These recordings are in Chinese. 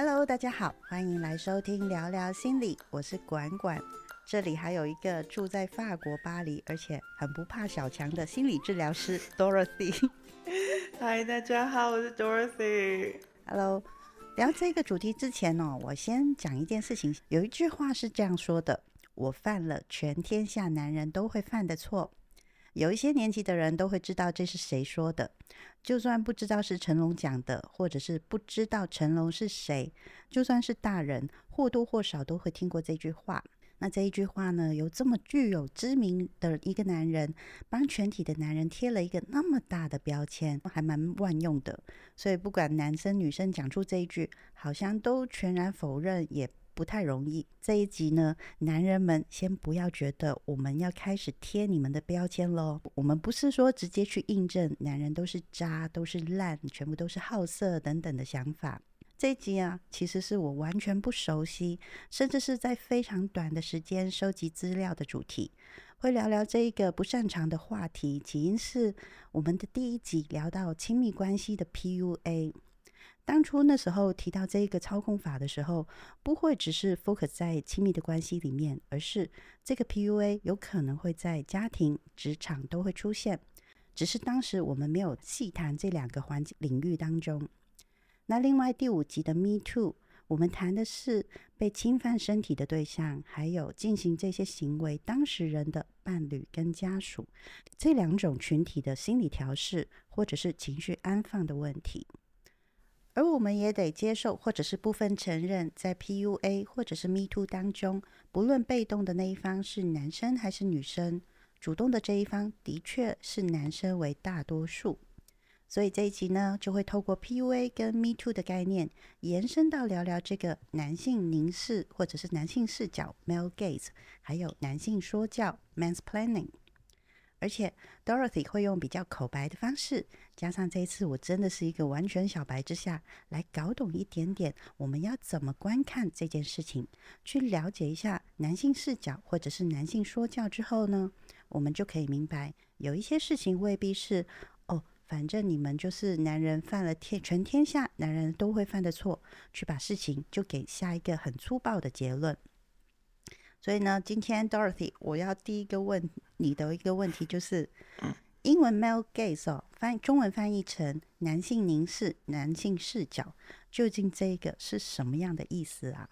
Hello，大家好，欢迎来收听聊聊心理，我是管管。这里还有一个住在法国巴黎，而且很不怕小强的心理治疗师 Dorothy。嗨，大家好，我是 Dorothy。Hello，聊这个主题之前哦，我先讲一件事情。有一句话是这样说的：“我犯了全天下男人都会犯的错。”有一些年纪的人都会知道这是谁说的，就算不知道是成龙讲的，或者是不知道成龙是谁，就算是大人，或多或少都会听过这句话。那这一句话呢，有这么具有知名的一个男人，帮全体的男人贴了一个那么大的标签，还蛮万用的。所以不管男生女生讲出这一句，好像都全然否认也。不太容易。这一集呢，男人们先不要觉得我们要开始贴你们的标签喽。我们不是说直接去印证男人都是渣、都是烂、全部都是好色等等的想法。这一集啊，其实是我完全不熟悉，甚至是在非常短的时间收集资料的主题，会聊聊这一个不擅长的话题。起因是我们的第一集聊到亲密关系的 PUA。当初那时候提到这一个操控法的时候，不会只是 focus 在亲密的关系里面，而是这个 PUA 有可能会在家庭、职场都会出现，只是当时我们没有细谈这两个环境领域当中。那另外第五集的 Me Too，我们谈的是被侵犯身体的对象，还有进行这些行为当事人的伴侣跟家属这两种群体的心理调试或者是情绪安放的问题。而我们也得接受，或者是部分承认，在 PUA 或者是 Me Too 当中，不论被动的那一方是男生还是女生，主动的这一方的确是男生为大多数。所以这一集呢，就会透过 PUA 跟 Me Too 的概念，延伸到聊聊这个男性凝视或者是男性视角 （Male Gaze），还有男性说教 （Mansplaining）。而且 Dorothy 会用比较口白的方式，加上这一次我真的是一个完全小白之下，来搞懂一点点我们要怎么观看这件事情，去了解一下男性视角或者是男性说教之后呢，我们就可以明白有一些事情未必是哦，反正你们就是男人犯了天全天下男人都会犯的错，去把事情就给下一个很粗暴的结论。所以呢，今天 Dorothy，我要第一个问你的一个问题就是，英文 male gaze 哦，翻中文翻译成男性凝视、男性视角，究竟这个是什么样的意思啊？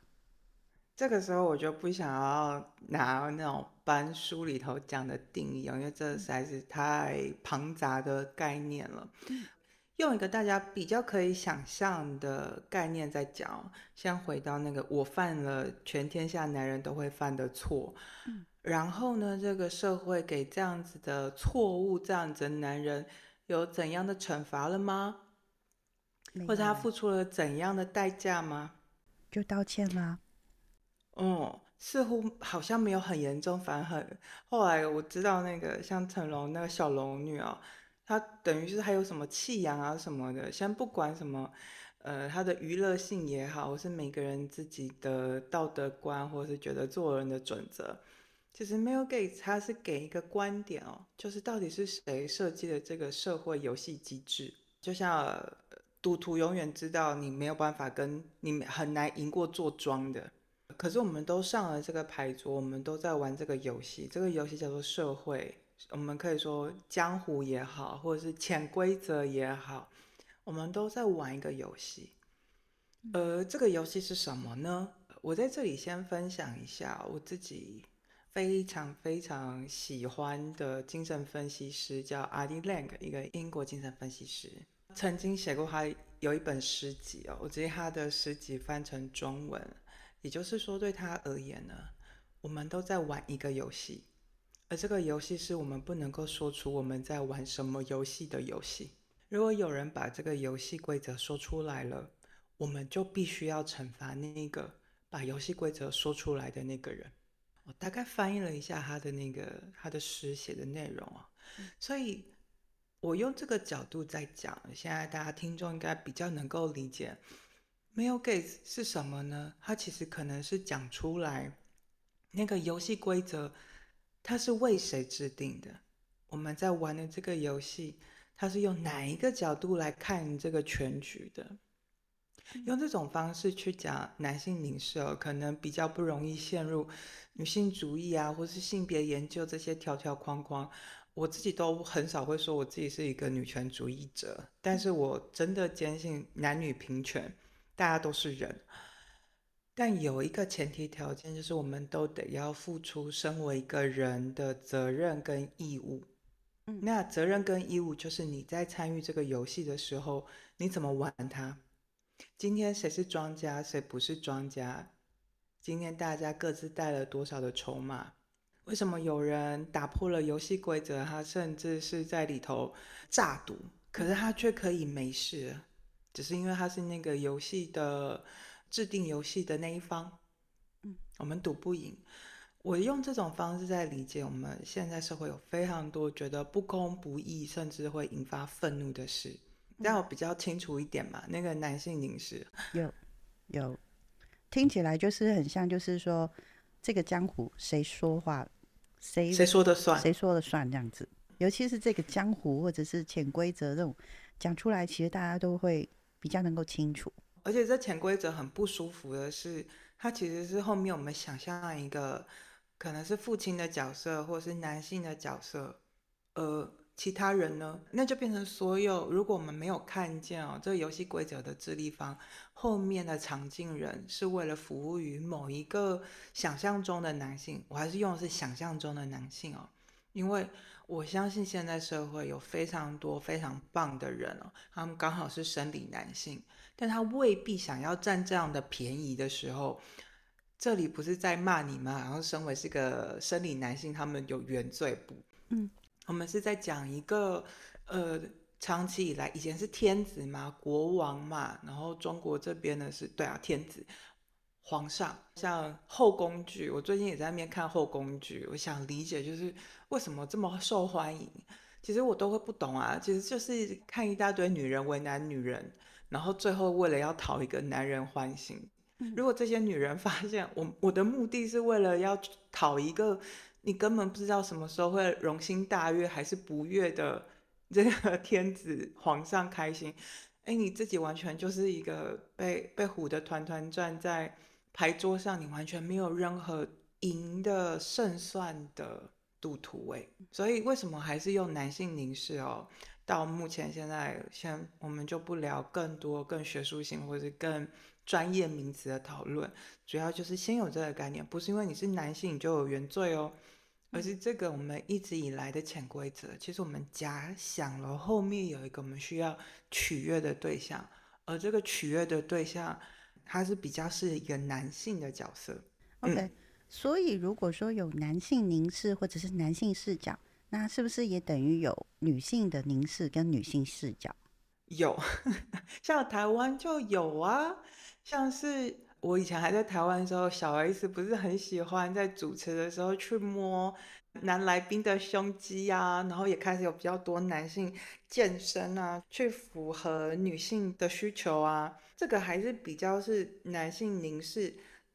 这个时候我就不想要拿那种班书里头讲的定义哦，因为这实在是太庞杂的概念了。用一个大家比较可以想象的概念在讲，先回到那个我犯了全天下男人都会犯的错，然后呢，这个社会给这样子的错误这样子的男人有怎样的惩罚了吗？或者他付出了怎样的代价吗？就道歉啦。嗯，似乎好像没有很严重，反而很。后来我知道那个像成龙那个小龙女啊。他等于是还有什么弃养啊什么的，先不管什么，呃，他的娱乐性也好，或是每个人自己的道德观，或是觉得做人的准则，其实 Mel Gates 他是给一个观点哦，就是到底是谁设计的这个社会游戏机制？就像赌徒永远知道你没有办法跟你很难赢过做庄的，可是我们都上了这个牌桌，我们都在玩这个游戏，这个游戏叫做社会。我们可以说江湖也好，或者是潜规则也好，我们都在玩一个游戏。呃这个游戏是什么呢？我在这里先分享一下我自己非常非常喜欢的精神分析师，叫阿迪· g 格，一个英国精神分析师，曾经写过他有一本诗集哦。我直接他的诗集翻成中文，也就是说，对他而言呢，我们都在玩一个游戏。而这个游戏是我们不能够说出我们在玩什么游戏的游戏。如果有人把这个游戏规则说出来了，我们就必须要惩罚那个把游戏规则说出来的那个人。我大概翻译了一下他的那个他的诗写的内容啊，所以我用这个角度在讲，现在大家听众应该比较能够理解。没有 gaze 是什么呢？它其实可能是讲出来那个游戏规则。它是为谁制定的？我们在玩的这个游戏，它是用哪一个角度来看这个全局的？用这种方式去讲男性凝视，可能比较不容易陷入女性主义啊，或是性别研究这些条条框框。我自己都很少会说我自己是一个女权主义者，但是我真的坚信男女平权，大家都是人。但有一个前提条件，就是我们都得要付出身为一个人的责任跟义务。嗯，那责任跟义务就是你在参与这个游戏的时候，你怎么玩它？今天谁是庄家，谁不是庄家？今天大家各自带了多少的筹码？为什么有人打破了游戏规则，他甚至是在里头诈赌，可是他却可以没事，只是因为他是那个游戏的制定游戏的那一方。嗯，我们赌不赢。我用这种方式在理解我们现在社会有非常多觉得不公不义，甚至会引发愤怒的事。但我比较清楚一点嘛，那个男性凝视有有，听起来就是很像，就是说这个江湖谁说话。谁谁说的算？谁说的算？这样子，尤其是这个江湖或者是潜规则这种讲出来，其实大家都会比较能够清楚。而且这潜规则很不舒服的是，它其实是后面我们想象一个可能是父亲的角色，或是男性的角色，呃，其他人呢，那就变成所有。如果我们没有看见哦，这个游戏规则的智力方后面的场景人是为了服务于某一个想象中的男性，我还是用的是想象中的男性哦，因为我相信现在社会有非常多非常棒的人哦，他们刚好是生理男性，但他未必想要占这样的便宜的时候，这里不是在骂你吗？然后身为是个生理男性，他们有原罪不？嗯。我们是在讲一个，呃，长期以来以前是天子嘛，国王嘛，然后中国这边呢是对啊，天子，皇上，像后宫剧，我最近也在那边看后宫剧，我想理解就是为什么这么受欢迎，其实我都会不懂啊，其实就是看一大堆女人为难女人，然后最后为了要讨一个男人欢心，如果这些女人发现我我的目的是为了要讨一个。你根本不知道什么时候会荣心大悦还是不悦的，这个 天子皇上开心，哎，你自己完全就是一个被被唬得团团转，在牌桌上你完全没有任何赢的胜算的赌徒哎，所以为什么还是用男性凝视哦？到目前现在，先我们就不聊更多更学术性或者更专业名词的讨论，主要就是先有这个概念，不是因为你是男性你就有原罪哦。而是这个我们一直以来的潜规则，其实我们假想了后面有一个我们需要取悦的对象，而这个取悦的对象，他是比较是一个男性的角色。OK，所以如果说有男性凝视或者是男性视角，那是不是也等于有女性的凝视跟女性视角？有，像台湾就有啊，像是。我以前还在台湾的时候，小 S 不是很喜欢在主持的时候去摸男来宾的胸肌啊，然后也开始有比较多男性健身啊，去符合女性的需求啊。这个还是比较是男性凝视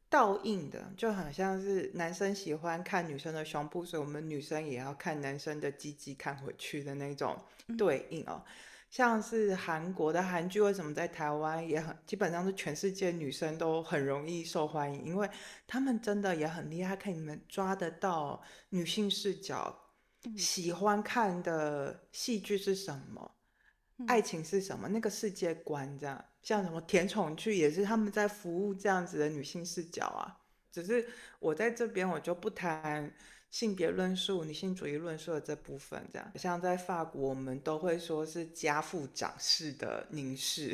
倒映的，就好像是男生喜欢看女生的胸部，所以我们女生也要看男生的鸡鸡看回去的那种对应哦。像是韩国的韩剧，为什么在台湾也很基本上是全世界女生都很容易受欢迎？因为他们真的也很厉害，看你们抓得到女性视角，喜欢看的戏剧是什么，爱情是什么，那个世界观这样。像什么甜宠剧也是他们在服务这样子的女性视角啊。只是我在这边我就不谈。性别论述、女性主义论述的这部分，这样。像在法国，我们都会说是家父长式的凝视，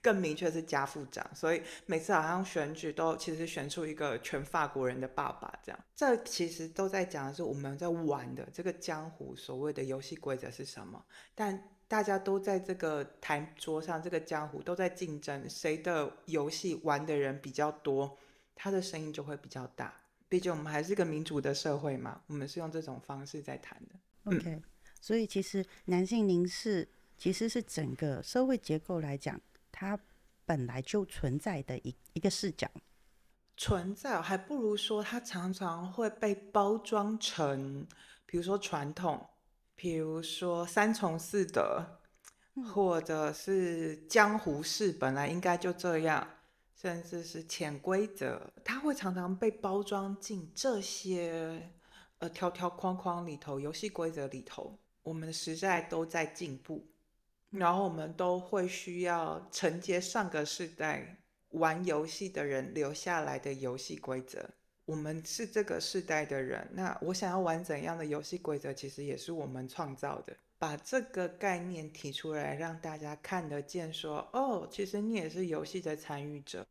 更明确是家父长，所以每次好像选举都其实选出一个全法国人的爸爸，这样，这其实都在讲的是我们在玩的这个江湖所谓的游戏规则是什么，但大家都在这个台桌上，这个江湖都在竞争，谁的游戏玩的人比较多，他的声音就会比较大。毕竟我们还是一个民主的社会嘛，我们是用这种方式在谈的。OK，所以其实男性凝视其实是整个社会结构来讲，它本来就存在的一一个视角。存在，还不如说它常常会被包装成，比如说传统，比如说三从四德，或者是江湖事本来应该就这样，甚至是潜规则，它会常常被包装进这些呃条条框框里头，游戏规则里头。我们的时代都在进步，然后我们都会需要承接上个世代玩游戏的人留下来的游戏规则。我们是这个世代的人，那我想要玩怎样的游戏规则，其实也是我们创造的。把这个概念提出来，让大家看得见，说哦，其实你也是游戏的参与者，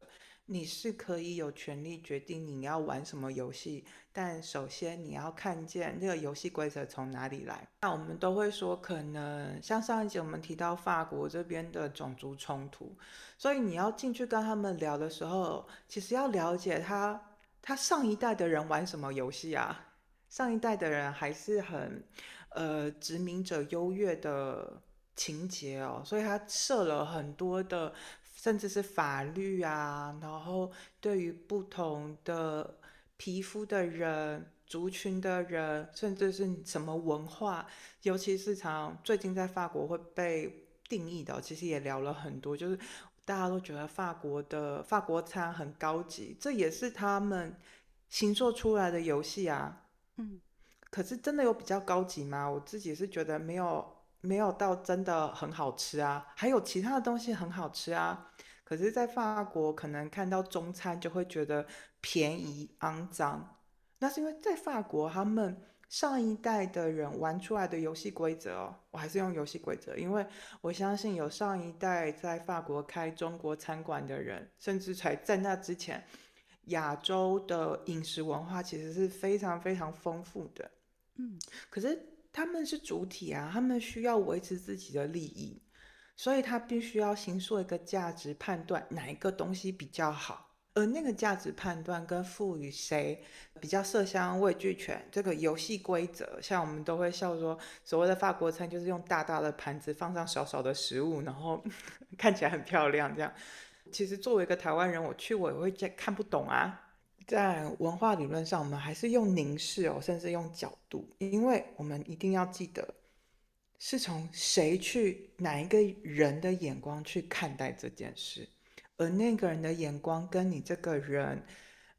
你是可以有权利决定你要玩什么游戏。但首先你要看见这个游戏规则从哪里来。那我们都会说，可能像上一集我们提到法国这边的种族冲突，所以你要进去跟他们聊的时候，其实要了解他他上一代的人玩什么游戏啊？上一代的人还是很。呃，殖民者优越的情节哦，所以他设了很多的，甚至是法律啊，然后对于不同的皮肤的人、族群的人，甚至是什么文化，尤其是常最近在法国会被定义的，其实也聊了很多，就是大家都觉得法国的法国餐很高级，这也是他们新做出来的游戏啊，嗯。可是真的有比较高级吗？我自己是觉得没有，没有到真的很好吃啊。还有其他的东西很好吃啊。可是，在法国可能看到中餐就会觉得便宜肮脏。那是因为在法国，他们上一代的人玩出来的游戏规则哦，我还是用游戏规则，因为我相信有上一代在法国开中国餐馆的人，甚至才在那之前，亚洲的饮食文化其实是非常非常丰富的。可是他们是主体啊，他们需要维持自己的利益，所以他必须要行做一个价值判断，哪一个东西比较好，而那个价值判断跟赋予谁比较色香味俱全，这个游戏规则，像我们都会笑说，所谓的法国餐就是用大大的盘子放上少少的食物，然后 看起来很漂亮，这样。其实作为一个台湾人，我去我也会看不懂啊。在文化理论上，我们还是用凝视哦，甚至用角度，因为我们一定要记得，是从谁去哪一个人的眼光去看待这件事，而那个人的眼光跟你这个人，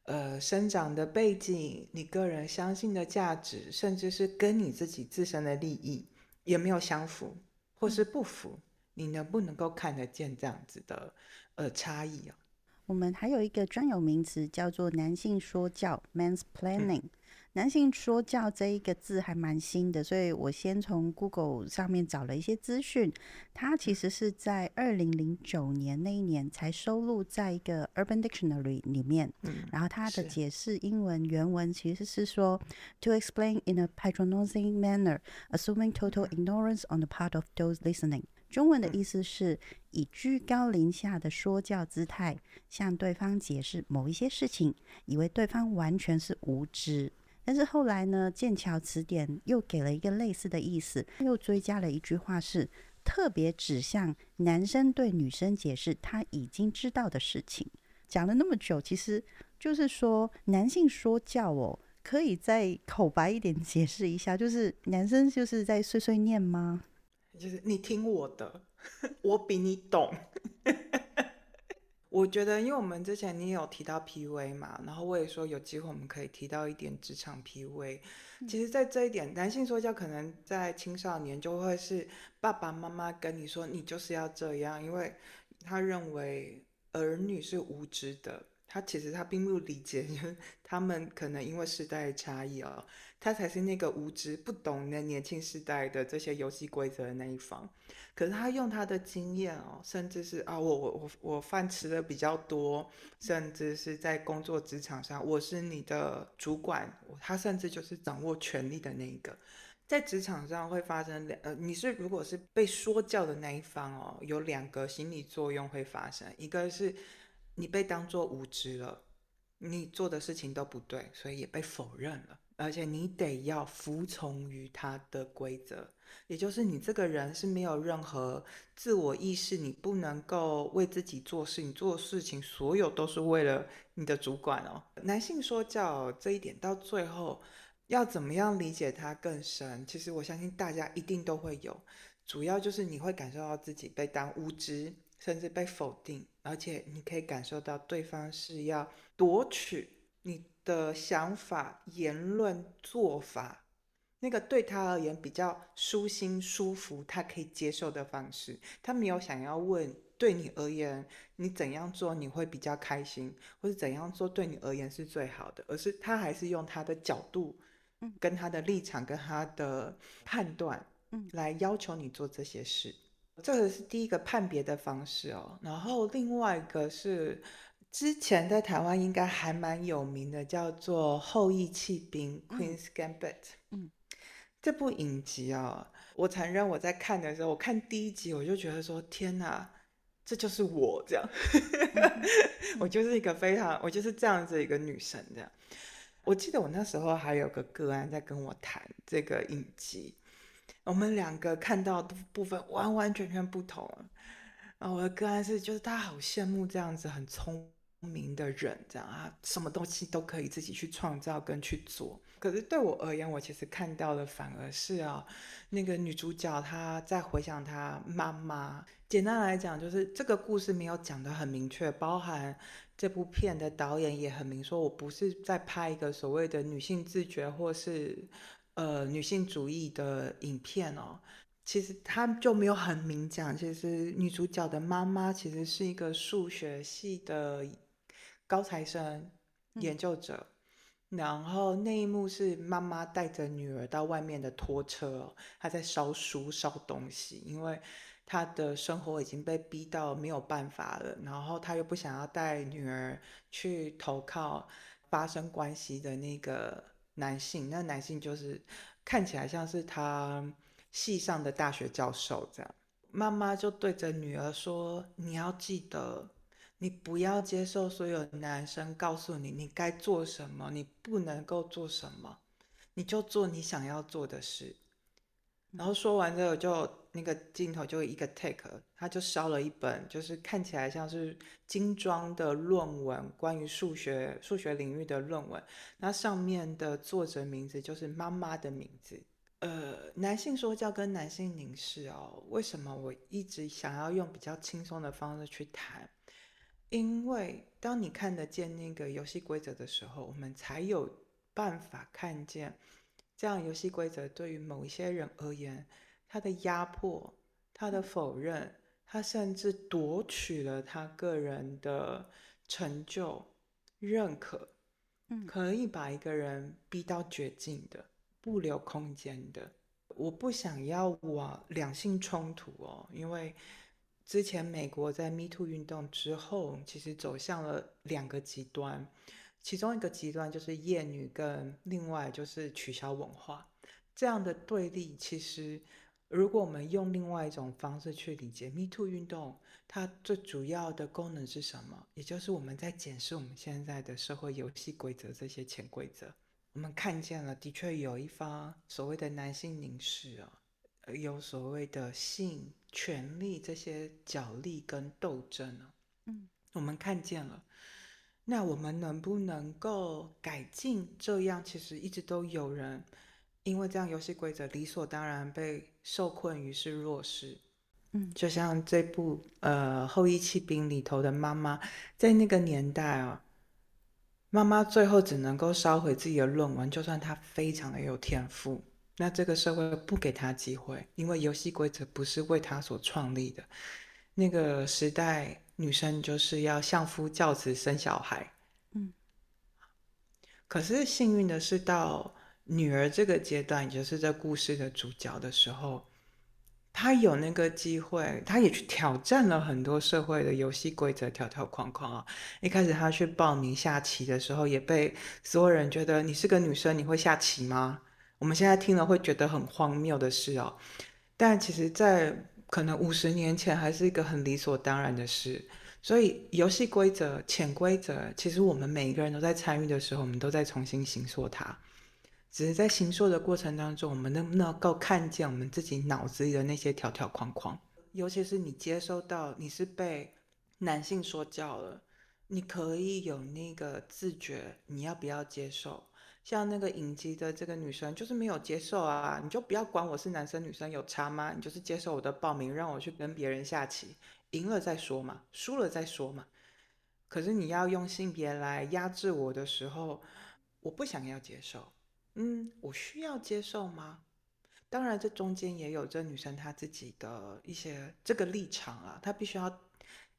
呃，生长的背景、你个人相信的价值，甚至是跟你自己自身的利益，也没有相符或是不符？你能不能够看得见这样子的呃差异啊？我们还有一个专有名词叫做男性说教 （Men's Planning）。男性说教这一个字还蛮新的，所以我先从 Google 上面找了一些资讯。它其实是在二零零九年那一年才收录在一个 Urban Dictionary 里面。然后它的解释英文原文其实是说：“To explain in a patronizing manner, assuming total ignorance on the part of those listening。”中文的意思是以居高临下的说教姿态向对方解释某一些事情，以为对方完全是无知。但是后来呢，剑桥词典又给了一个类似的意思，又追加了一句话，是特别指向男生对女生解释他已经知道的事情。讲了那么久，其实就是说男性说教哦，可以再口白一点解释一下，就是男生就是在碎碎念吗？就是你听我的，我比你懂。我觉得，因为我们之前你也有提到 PUA 嘛，然后我也说有机会我们可以提到一点职场 PUA。其实，在这一点，男性说教可能在青少年就会是爸爸妈妈跟你说，你就是要这样，因为他认为儿女是无知的。他其实他并不理解，就是他们可能因为时代的差异哦，他才是那个无知不懂的年轻时代的这些游戏规则的那一方。可是他用他的经验哦，甚至是啊，我我我我饭吃的比较多，甚至是在工作职场上，我是你的主管，他甚至就是掌握权力的那一个，在职场上会发生两呃，你是如果是被说教的那一方哦，有两个心理作用会发生，一个是。你被当作无知了，你做的事情都不对，所以也被否认了。而且你得要服从于他的规则，也就是你这个人是没有任何自我意识，你不能够为自己做事，你做事情所有都是为了你的主管哦。男性说教这一点到最后要怎么样理解它更深？其实我相信大家一定都会有。主要就是你会感受到自己被当无知，甚至被否定，而且你可以感受到对方是要夺取你的想法、言论、做法，那个对他而言比较舒心、舒服，他可以接受的方式。他没有想要问对你而言你怎样做你会比较开心，或是怎样做对你而言是最好的，而是他还是用他的角度、跟他的立场、跟他的判断。嗯，来要求你做这些事，这个是第一个判别的方式哦。然后另外一个是之前在台湾应该还蛮有名的，叫做《后羿弃兵》（Queen's Gambit）。嗯，这部影集啊，我承认我在看的时候，我看第一集我就觉得说：“天哪，这就是我这样，我就是一个非常，我就是这样子一个女神这样。”我记得我那时候还有个个案在跟我谈这个影集。我们两个看到的部分完完全全不同啊！我的个案是，就是他好羡慕这样子很聪明的人，这样啊，什么东西都可以自己去创造跟去做。可是对我而言，我其实看到的反而是啊，那个女主角她在回想她妈妈。简单来讲，就是这个故事没有讲的很明确，包含这部片的导演也很明说，我不是在拍一个所谓的女性自觉或是。呃，女性主义的影片哦，其实他就没有很明讲。其实女主角的妈妈其实是一个数学系的高材生研究者，然后那一幕是妈妈带着女儿到外面的拖车，她在烧书烧东西，因为她的生活已经被逼到没有办法了，然后她又不想要带女儿去投靠发生关系的那个。男性，那男性就是看起来像是他系上的大学教授这样。妈妈就对着女儿说：“你要记得，你不要接受所有男生告诉你你该做什么，你不能够做什么，你就做你想要做的事。”然后说完之后，就那个镜头就一个 take，他就烧了一本，就是看起来像是精装的论文，关于数学数学领域的论文。那上面的作者名字就是妈妈的名字。呃，男性说教跟男性凝视哦，为什么我一直想要用比较轻松的方式去谈？因为当你看得见那个游戏规则的时候，我们才有办法看见。这样游戏规则对于某一些人而言，他的压迫、他的否认，他甚至夺取了他个人的成就、认可，嗯，可以把一个人逼到绝境的、不留空间的。我不想要往两性冲突哦，因为之前美国在 Me Too 运动之后，其实走向了两个极端。其中一个极端就是厌女，跟另外就是取消文化这样的对立。其实，如果我们用另外一种方式去理解 Me Too 运动，它最主要的功能是什么？也就是我们在检视我们现在的社会游戏规则这些潜规则。我们看见了，的确有一方所谓的男性凝视啊，有所谓的性权利这些角力跟斗争啊。嗯，我们看见了。那我们能不能够改进？这样其实一直都有人因为这样游戏规则理所当然被受困于是弱势。嗯，就像这部呃《后裔弃兵》里头的妈妈，在那个年代啊，妈妈最后只能够烧毁自己的论文，就算她非常的有天赋，那这个社会不给她机会，因为游戏规则不是为她所创立的。那个时代。女生就是要相夫教子生小孩，嗯。可是幸运的是，到女儿这个阶段，也就是这故事的主角的时候，她有那个机会，她也去挑战了很多社会的游戏规则条条框框啊。一开始她去报名下棋的时候，也被所有人觉得你是个女生，你会下棋吗？我们现在听了会觉得很荒谬的事哦。但其实，在可能五十年前还是一个很理所当然的事，所以游戏规则、潜规则，其实我们每一个人都在参与的时候，我们都在重新形塑它。只是在形塑的过程当中，我们能不能够看见我们自己脑子里的那些条条框框？尤其是你接收到你是被男性说教了，你可以有那个自觉，你要不要接受？像那个影集的这个女生就是没有接受啊，你就不要管我是男生女生有差吗？你就是接受我的报名，让我去跟别人下棋，赢了再说嘛，输了再说嘛。可是你要用性别来压制我的时候，我不想要接受。嗯，我需要接受吗？当然，这中间也有这女生她自己的一些这个立场啊，她必须要。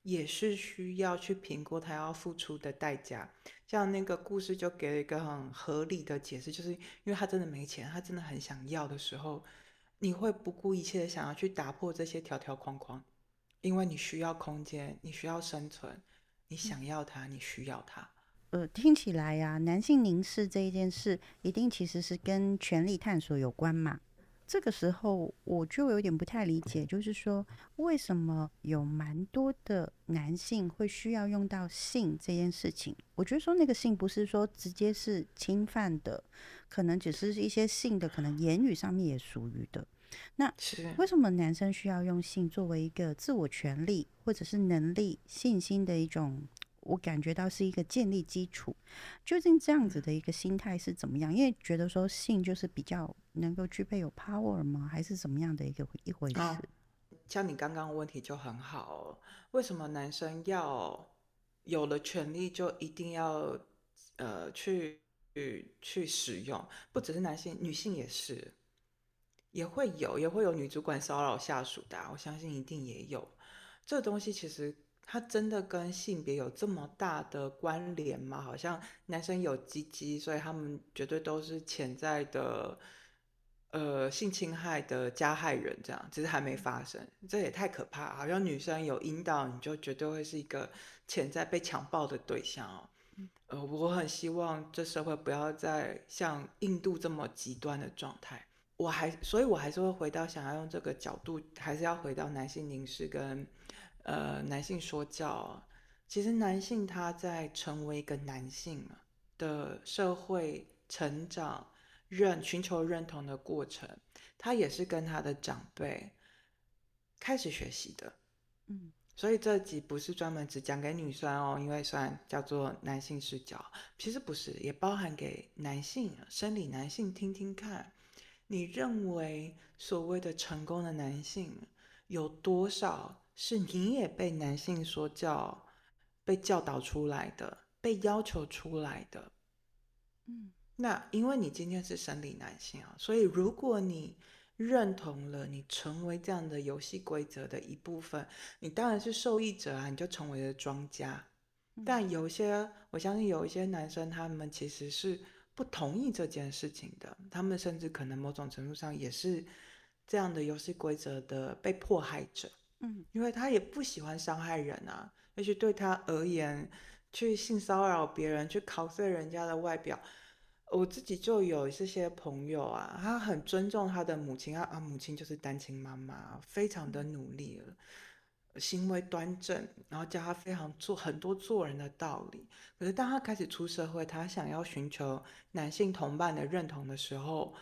也是需要去评估他要付出的代价，像那个故事就给了一个很合理的解释，就是因为他真的没钱，他真的很想要的时候，你会不顾一切的想要去打破这些条条框框，因为你需要空间，你需要生存，你想要他，你需要他。呃，听起来呀，男性凝视这一件事，一定其实是跟权力探索有关嘛。这个时候我就有点不太理解，就是说为什么有蛮多的男性会需要用到性这件事情？我觉得说那个性不是说直接是侵犯的，可能只是一些性的，可能言语上面也属于的。那为什么男生需要用性作为一个自我权利或者是能力、信心的一种？我感觉到是一个建立基础，究竟这样子的一个心态是怎么样？因为觉得说性就是比较能够具备有 power 吗？还是怎么样的一个一回事？像你刚刚问题就很好，为什么男生要有了权利就一定要呃去去使用？不只是男性，女性也是，也会有也会有女主管骚扰下属的，我相信一定也有。这东西其实。它真的跟性别有这么大的关联吗？好像男生有鸡鸡，所以他们绝对都是潜在的，呃，性侵害的加害人，这样只是还没发生，这也太可怕。好像女生有阴道，你就绝对会是一个潜在被强暴的对象哦。呃，我很希望这社会不要再像印度这么极端的状态。我还，所以我还是会回到想要用这个角度，还是要回到男性凝视跟。呃，男性说教，其实男性他在成为一个男性的社会成长、认寻求认同的过程，他也是跟他的长辈开始学习的。嗯，所以这集不是专门只讲给女生哦，因为虽然叫做男性视角，其实不是，也包含给男性生理男性听听看。你认为所谓的成功的男性有多少？是你也被男性说教、被教导出来的、被要求出来的，嗯，那因为你今天是生理男性啊，所以如果你认同了，你成为这样的游戏规则的一部分，你当然是受益者啊，你就成为了庄家。但有些，我相信有一些男生，他们其实是不同意这件事情的，他们甚至可能某种程度上也是这样的游戏规则的被迫害者。嗯，因为他也不喜欢伤害人啊，而且对他而言，去性骚扰别人，去考碎人家的外表，我自己就有这些朋友啊，他很尊重他的母亲，啊啊，母亲就是单亲妈妈，非常的努力了，行为端正，然后教他非常做很多做人的道理。可是当他开始出社会，他想要寻求男性同伴的认同的时候，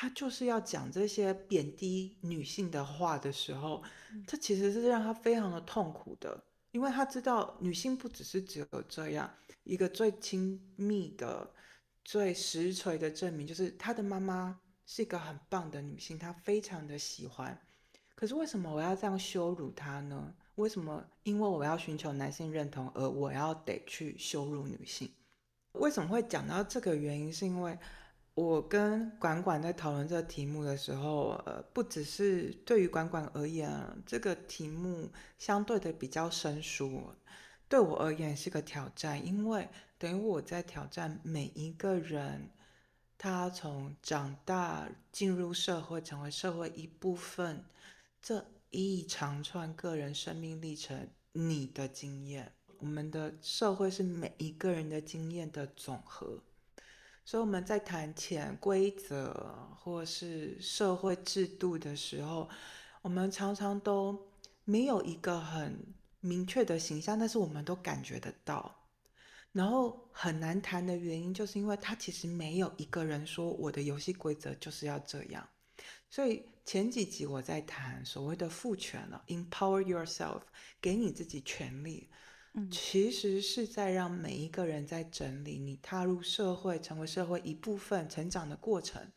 他就是要讲这些贬低女性的话的时候，这其实是让他非常的痛苦的，因为他知道女性不只是只有这样一个最亲密的、最实锤的证明，就是他的妈妈是一个很棒的女性，他非常的喜欢。可是为什么我要这样羞辱她呢？为什么？因为我要寻求男性认同，而我要得去羞辱女性？为什么会讲到这个原因？是因为。我跟管管在讨论这个题目的时候，呃，不只是对于管管而言，这个题目相对的比较生疏，对我而言是个挑战，因为等于我在挑战每一个人，他从长大进入社会，成为社会一部分，这一长串个人生命历程，你的经验，我们的社会是每一个人的经验的总和。所以我们在谈潜规则或是社会制度的时候，我们常常都没有一个很明确的形象，但是我们都感觉得到。然后很难谈的原因，就是因为他其实没有一个人说我的游戏规则就是要这样。所以前几集我在谈所谓的赋权了，empower yourself，给你自己权利。嗯其实是在让每一个人在整理你踏入社会、成为社会一部分、成长的过程，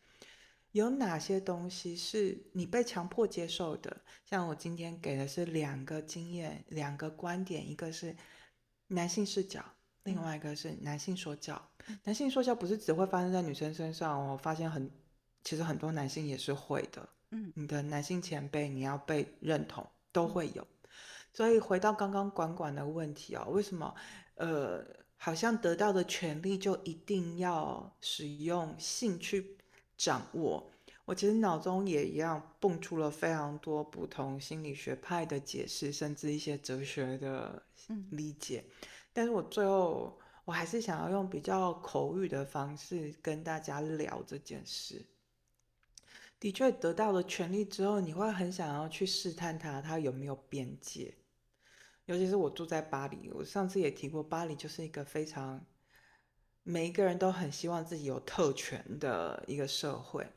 有哪些东西是你被强迫接受的？像我今天给的是两个经验、两个观点，一个是男性视角，另外一个是男性说教。男性说教不是只会发生在女生身上，我发现很，其实很多男性也是会的。嗯你的男性前辈，你要被认同，都会有。所以回到刚刚管管的问题哦，为什么呃，好像得到的权利就一定要使用性去掌握？我其实脑中也一样蹦出了非常多不同心理学派的解释，甚至一些哲学的嗯理解。但是我最后我还是想要用比较口语的方式跟大家聊这件事。的确，得到了权利之后，你会很想要去试探它，它有没有边界。尤其是我住在巴黎，我上次也提过，巴黎就是一个非常每一个人都很希望自己有特权的一个社会。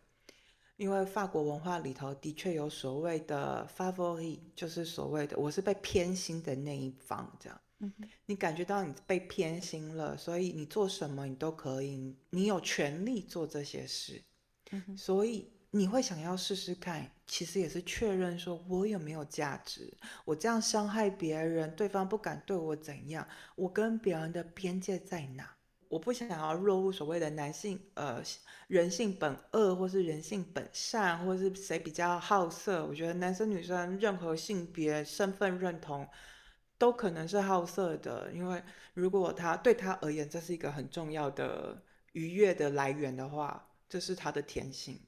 因为法国文化里头的确有所谓的 favori，就是所谓的我是被偏心的那一方，这样。嗯哼你感觉到你被偏心了，所以你做什么你都可以，你有权利做这些事。嗯哼所以你会想要试试看，其实也是确认说我有没有价值。我这样伤害别人，对方不敢对我怎样，我跟别人的边界在哪？我不想要落入所谓的男性呃人性本恶，或是人性本善，或是谁比较好色。我觉得男生女生任何性别身份认同都可能是好色的，因为如果他对他而言这是一个很重要的愉悦的来源的话，这是他的天性。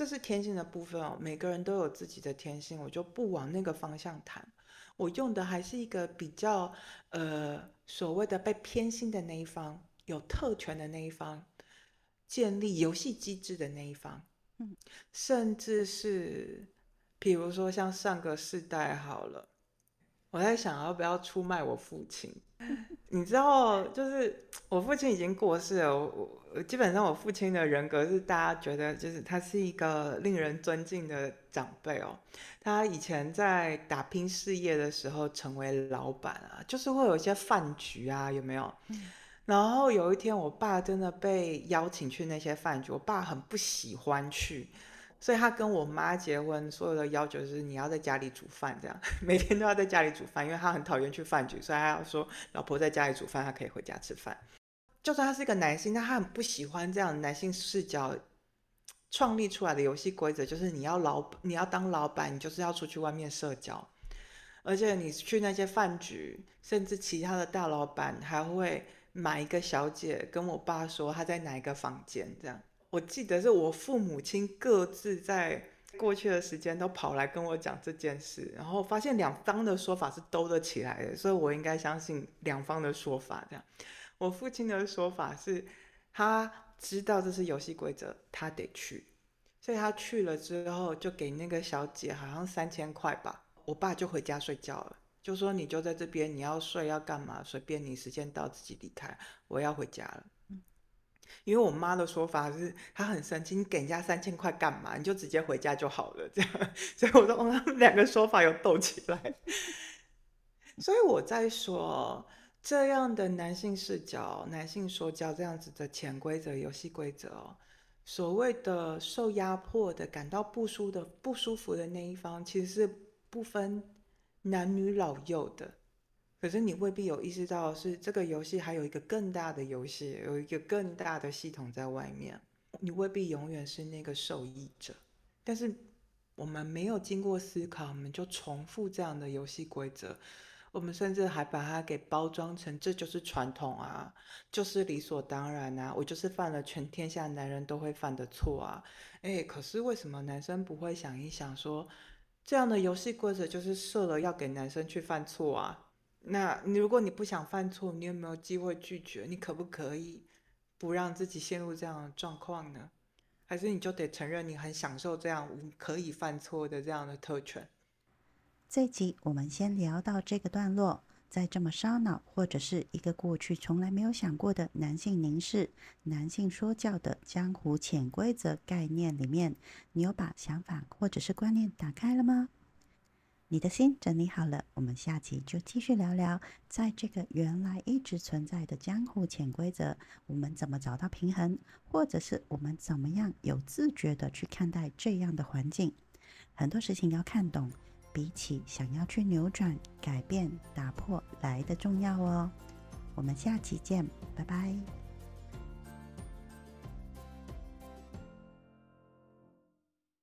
这是天性的部分哦，每个人都有自己的天性，我就不往那个方向谈。我用的还是一个比较呃所谓的被偏心的那一方，有特权的那一方，建立游戏机制的那一方，嗯，甚至是比如说像上个世代好了，我在想要不要出卖我父亲。你知道，就是我父亲已经过世了。我我基本上我父亲的人格是大家觉得就是他是一个令人尊敬的长辈哦。他以前在打拼事业的时候成为老板啊，就是会有一些饭局啊，有没有？然后有一天，我爸真的被邀请去那些饭局，我爸很不喜欢去。所以他跟我妈结婚，所有的要求是你要在家里煮饭，这样 每天都要在家里煮饭，因为他很讨厌去饭局，所以他要说老婆在家里煮饭，他可以回家吃饭。就算他是一个男性，但他很不喜欢这样男性视角创立出来的游戏规则，就是你要老你要当老板，你就是要出去外面社交，而且你去那些饭局，甚至其他的大老板还会买一个小姐跟我爸说他在哪一个房间这样。我记得是我父母亲各自在过去的时间都跑来跟我讲这件事，然后发现两方的说法是兜得起来的，所以我应该相信两方的说法。这样，我父亲的说法是，他知道这是游戏规则，他得去，所以他去了之后就给那个小姐好像三千块吧，我爸就回家睡觉了，就说你就在这边，你要睡要干嘛随便你，时间到自己离开，我要回家了。因为我妈的说法是，她很生气，你给人家三千块干嘛？你就直接回家就好了，这样。所以我说，哦，他们两个说法有斗起来。所以我在说，这样的男性视角、男性说教这样子的潜规则、游戏规则哦，所谓的受压迫的、感到不舒的、不舒服的那一方，其实是不分男女老幼的。可是你未必有意识到，是这个游戏还有一个更大的游戏，有一个更大的系统在外面。你未必永远是那个受益者，但是我们没有经过思考，我们就重复这样的游戏规则。我们甚至还把它给包装成这就是传统啊，就是理所当然啊，我就是犯了全天下男人都会犯的错啊。哎，可是为什么男生不会想一想说，这样的游戏规则就是设了要给男生去犯错啊？那你如果你不想犯错，你有没有机会拒绝？你可不可以不让自己陷入这样的状况呢？还是你就得承认你很享受这样可以犯错的这样的特权？这集我们先聊到这个段落。在这么烧脑，或者是一个过去从来没有想过的男性凝视、男性说教的江湖潜规则概念里面，你有把想法或者是观念打开了吗？你的心整理好了，我们下集就继续聊聊，在这个原来一直存在的江湖潜规则，我们怎么找到平衡，或者是我们怎么样有自觉的去看待这样的环境。很多事情要看懂，比起想要去扭转、改变、打破来的重要哦。我们下期见，拜拜。